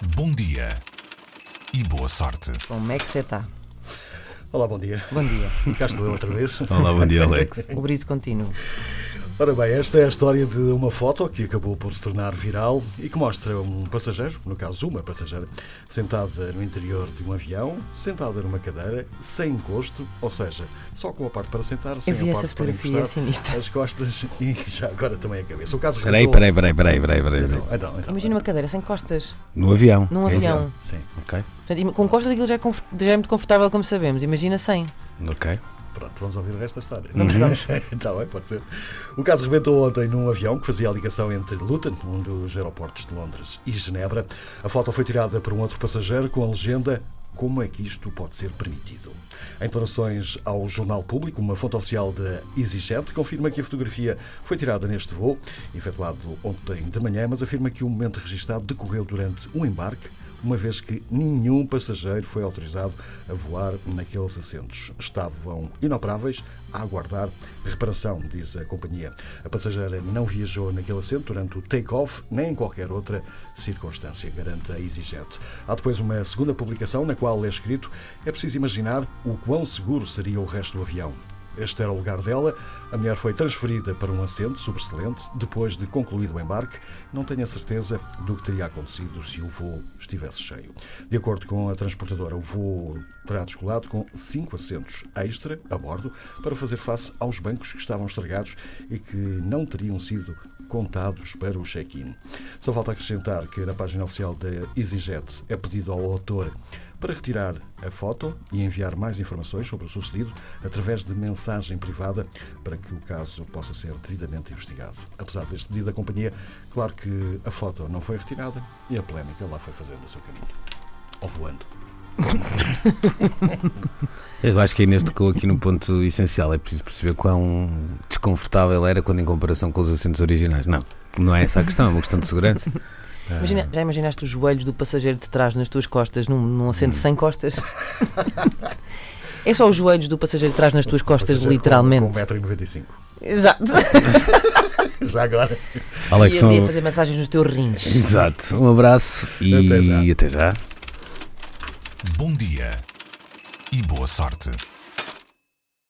Bom dia e boa sorte. Como é que você está? Olá, bom dia. Bom dia. E cá estou eu outra vez. Olá, bom dia, Alex. O briso contínuo. Ora bem, esta é a história de uma foto que acabou por se tornar viral e que mostra um passageiro, no caso uma passageira, sentada no interior de um avião, sentada numa cadeira, sem encosto, ou seja, só com a parte para sentar, sem Eu vi a essa parte para fotografia, é encostar, sinistra. as costas e já agora também a cabeça. O caso Peraí, revelou- peraí, peraí, peraí, peraí, peraí. Então, então, então. Imagina uma cadeira sem costas, No avião. num é isso? avião. Sim, Ok, Portanto, com costas aquilo já é, já é muito confortável, como sabemos. Imagina sem. ok. Pronto, vamos ouvir o resto da história. Vamos, vamos. Está bem, pode ser. O caso rebentou ontem num avião que fazia a ligação entre Luton, um dos aeroportos de Londres, e Genebra. A foto foi tirada por um outro passageiro com a legenda Como é que isto pode ser permitido? Em declarações ao Jornal Público, uma fonte oficial da EasyJet confirma que a fotografia foi tirada neste voo, efetuado ontem de manhã, mas afirma que o momento registado decorreu durante um embarque uma vez que nenhum passageiro foi autorizado a voar naqueles assentos. Estavam inoperáveis a aguardar reparação, diz a companhia. A passageira não viajou naquele assento durante o take-off nem em qualquer outra circunstância, garante a EasyJet. Há depois uma segunda publicação na qual é escrito é preciso imaginar o quão seguro seria o resto do avião. Este era o lugar dela. A mulher foi transferida para um assento sobressalente depois de concluído o embarque. Não tenho a certeza do que teria acontecido se o voo estivesse cheio. De acordo com a transportadora, o voo terá descolado com cinco assentos extra a bordo para fazer face aos bancos que estavam estragados e que não teriam sido contados para o check-in. Só falta acrescentar que na página oficial da EasyJet é pedido ao autor para retirar a foto e enviar mais informações sobre o sucedido através de mensagem privada para que o caso possa ser devidamente investigado. Apesar deste pedido da companhia, claro que a foto não foi retirada e a polémica lá foi fazendo o seu caminho. Ou voando. Eu acho que a Inês tocou aqui no ponto essencial. É preciso perceber quão desconfortável era quando em comparação com os assentos originais. Não, não é essa a questão, é uma questão de segurança. Imagina- já imaginaste os joelhos do passageiro de trás nas tuas costas, num, num assento sem costas? é só os joelhos do passageiro de trás nas tuas costas, literalmente. Com, com 1,95m. Exato. Já agora. Alex, e a um... fazer massagens nos teus rins. Exato. Um abraço e Até já. Até já. Bom dia e boa sorte.